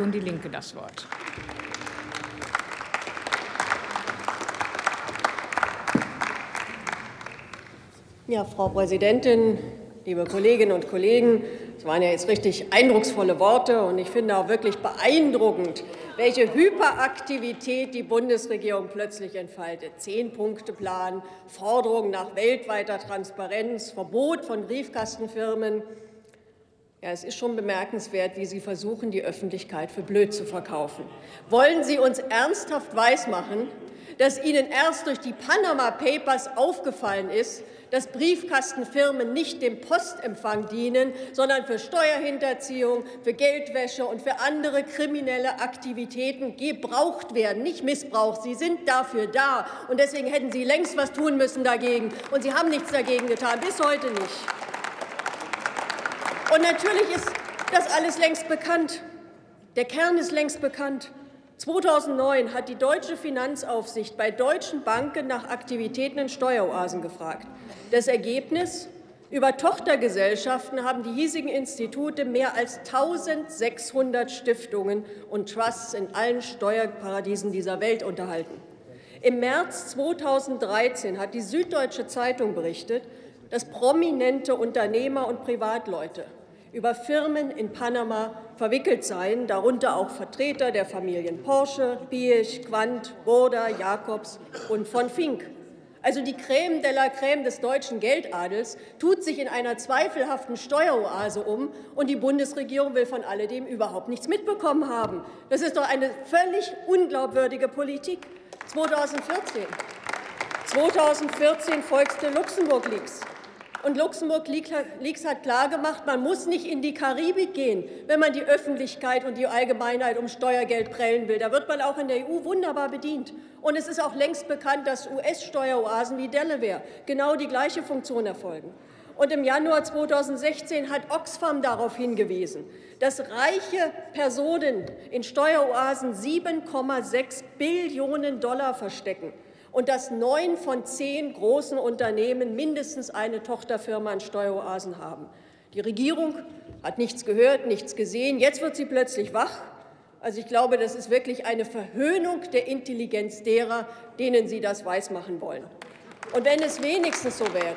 Die Linke das Wort. Ja, Frau Präsidentin, liebe Kolleginnen und Kollegen, das waren ja jetzt richtig eindrucksvolle Worte und ich finde auch wirklich beeindruckend, welche Hyperaktivität die Bundesregierung plötzlich entfaltet. Zehn-Punkte-Plan, Forderungen nach weltweiter Transparenz, Verbot von Briefkastenfirmen. Ja, es ist schon bemerkenswert, wie Sie versuchen, die Öffentlichkeit für blöd zu verkaufen. Wollen Sie uns ernsthaft weismachen, dass Ihnen erst durch die Panama Papers aufgefallen ist, dass Briefkastenfirmen nicht dem Postempfang dienen, sondern für Steuerhinterziehung, für Geldwäsche und für andere kriminelle Aktivitäten gebraucht werden, nicht missbraucht. Sie sind dafür da, und deswegen hätten Sie längst was tun müssen dagegen. Und Sie haben nichts dagegen getan, bis heute nicht. Und natürlich ist das alles längst bekannt. Der Kern ist längst bekannt. 2009 hat die deutsche Finanzaufsicht bei deutschen Banken nach Aktivitäten in Steueroasen gefragt. Das Ergebnis? Über Tochtergesellschaften haben die hiesigen Institute mehr als 1600 Stiftungen und Trusts in allen Steuerparadiesen dieser Welt unterhalten. Im März 2013 hat die Süddeutsche Zeitung berichtet, dass prominente Unternehmer und Privatleute über Firmen in Panama verwickelt seien, darunter auch Vertreter der Familien Porsche, Piech, Quandt, Roda, Jakobs und von Fink. Also die Creme de la Creme des deutschen Geldadels tut sich in einer zweifelhaften Steueroase um, und die Bundesregierung will von alledem überhaupt nichts mitbekommen haben. Das ist doch eine völlig unglaubwürdige Politik. 2014, 2014 folgte Luxemburg-Leaks. Und Luxemburg Leaks hat klargemacht, man muss nicht in die Karibik gehen, wenn man die Öffentlichkeit und die Allgemeinheit um Steuergeld prellen will. Da wird man auch in der EU wunderbar bedient. Und es ist auch längst bekannt, dass US-Steueroasen wie Delaware genau die gleiche Funktion erfolgen. Und im Januar 2016 hat Oxfam darauf hingewiesen, dass reiche Personen in Steueroasen 7,6 Billionen Dollar verstecken und dass neun von zehn großen Unternehmen mindestens eine Tochterfirma in Steueroasen haben. Die Regierung hat nichts gehört, nichts gesehen. Jetzt wird sie plötzlich wach. Also ich glaube, das ist wirklich eine Verhöhnung der Intelligenz derer, denen Sie das weismachen wollen. Und wenn es wenigstens so wäre,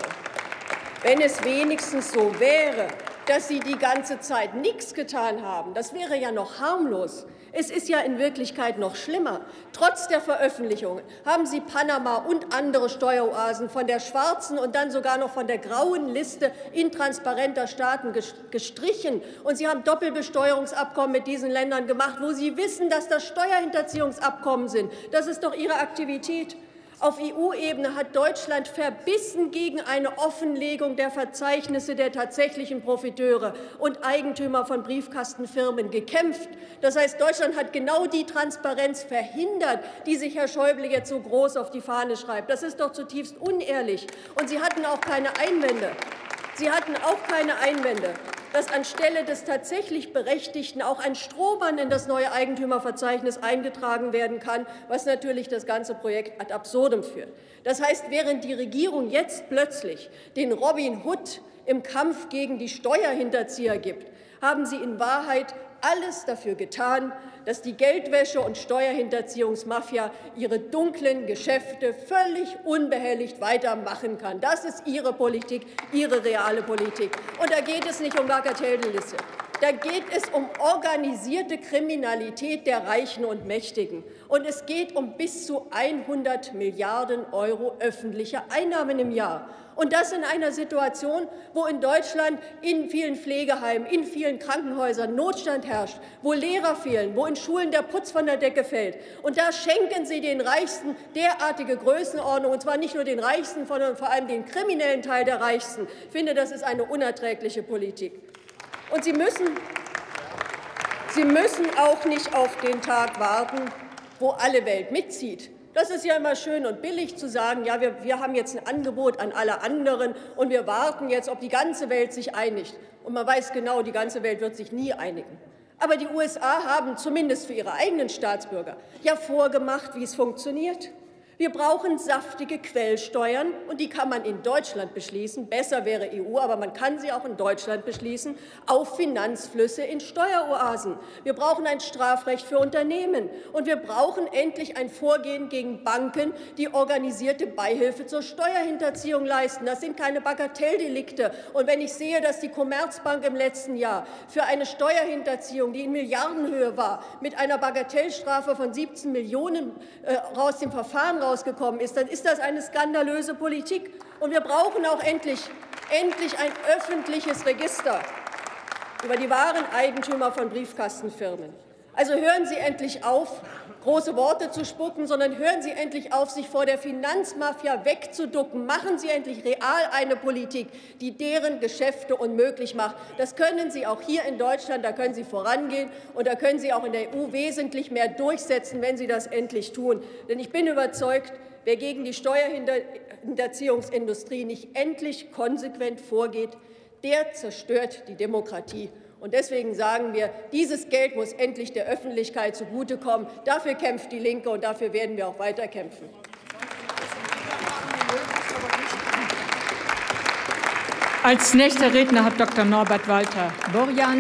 wenn es wenigstens so wäre, dass Sie die ganze Zeit nichts getan haben, das wäre ja noch harmlos. Es ist ja in Wirklichkeit noch schlimmer. Trotz der Veröffentlichungen haben Sie Panama und andere Steueroasen von der schwarzen und dann sogar noch von der grauen Liste intransparenter Staaten gestrichen. Und Sie haben Doppelbesteuerungsabkommen mit diesen Ländern gemacht, wo Sie wissen, dass das Steuerhinterziehungsabkommen sind. Das ist doch Ihre Aktivität. Auf EU-Ebene hat Deutschland verbissen gegen eine Offenlegung der Verzeichnisse der tatsächlichen Profiteure und Eigentümer von Briefkastenfirmen gekämpft. Das heißt, Deutschland hat genau die Transparenz verhindert, die sich Herr Schäuble jetzt so groß auf die Fahne schreibt. Das ist doch zutiefst unehrlich. Und Sie hatten auch keine Einwände. Sie hatten auch keine Einwände dass anstelle des tatsächlich Berechtigten auch ein Strohmann in das neue Eigentümerverzeichnis eingetragen werden kann, was natürlich das ganze Projekt ad absurdum führt. Das heißt, während die Regierung jetzt plötzlich den Robin Hood im Kampf gegen die Steuerhinterzieher gibt, haben Sie in Wahrheit alles dafür getan, dass die Geldwäsche- und Steuerhinterziehungsmafia ihre dunklen Geschäfte völlig unbehelligt weitermachen kann. Das ist Ihre Politik, Ihre reale Politik. Und da geht es nicht um Bagatelldeliste. Da geht es um organisierte Kriminalität der Reichen und Mächtigen. Und es geht um bis zu 100 Milliarden Euro öffentliche Einnahmen im Jahr. Und das in einer Situation, wo in Deutschland in vielen Pflegeheimen, in vielen Krankenhäusern Notstand herrscht, wo Lehrer fehlen, wo in Schulen der Putz von der Decke fällt. Und da schenken Sie den Reichsten derartige Größenordnung, und zwar nicht nur den Reichsten, sondern vor allem den kriminellen Teil der Reichsten. Ich finde, das ist eine unerträgliche Politik. Und Sie müssen, Sie müssen auch nicht auf den Tag warten, wo alle Welt mitzieht. Das ist ja immer schön und billig zu sagen, ja, wir, wir haben jetzt ein Angebot an alle anderen und wir warten jetzt, ob die ganze Welt sich einigt. Und man weiß genau, die ganze Welt wird sich nie einigen. Aber die USA haben zumindest für ihre eigenen Staatsbürger ja vorgemacht, wie es funktioniert. Wir brauchen saftige Quellsteuern, und die kann man in Deutschland beschließen. Besser wäre EU, aber man kann sie auch in Deutschland beschließen, auf Finanzflüsse in Steueroasen. Wir brauchen ein Strafrecht für Unternehmen, und wir brauchen endlich ein Vorgehen gegen Banken, die organisierte Beihilfe zur Steuerhinterziehung leisten. Das sind keine Bagatelldelikte. Und wenn ich sehe, dass die Commerzbank im letzten Jahr für eine Steuerhinterziehung, die in Milliardenhöhe war, mit einer Bagatellstrafe von 17 Millionen äh, aus dem Verfahren rausgekommen ist, dann ist das eine skandalöse Politik. Und wir brauchen auch endlich, endlich ein öffentliches Register über die wahren Eigentümer von Briefkastenfirmen. Also hören Sie endlich auf, große Worte zu spucken, sondern hören Sie endlich auf, sich vor der Finanzmafia wegzuducken. Machen Sie endlich real eine Politik, die deren Geschäfte unmöglich macht. Das können Sie auch hier in Deutschland, da können Sie vorangehen, und da können Sie auch in der EU wesentlich mehr durchsetzen, wenn Sie das endlich tun. Denn ich bin überzeugt, wer gegen die Steuerhinterziehungsindustrie nicht endlich konsequent vorgeht, der zerstört die Demokratie. Und deswegen sagen wir, dieses Geld muss endlich der Öffentlichkeit zugutekommen. Dafür kämpft die Linke, und dafür werden wir auch weiter kämpfen. Als nächster Redner hat Dr. Norbert Walter Borjan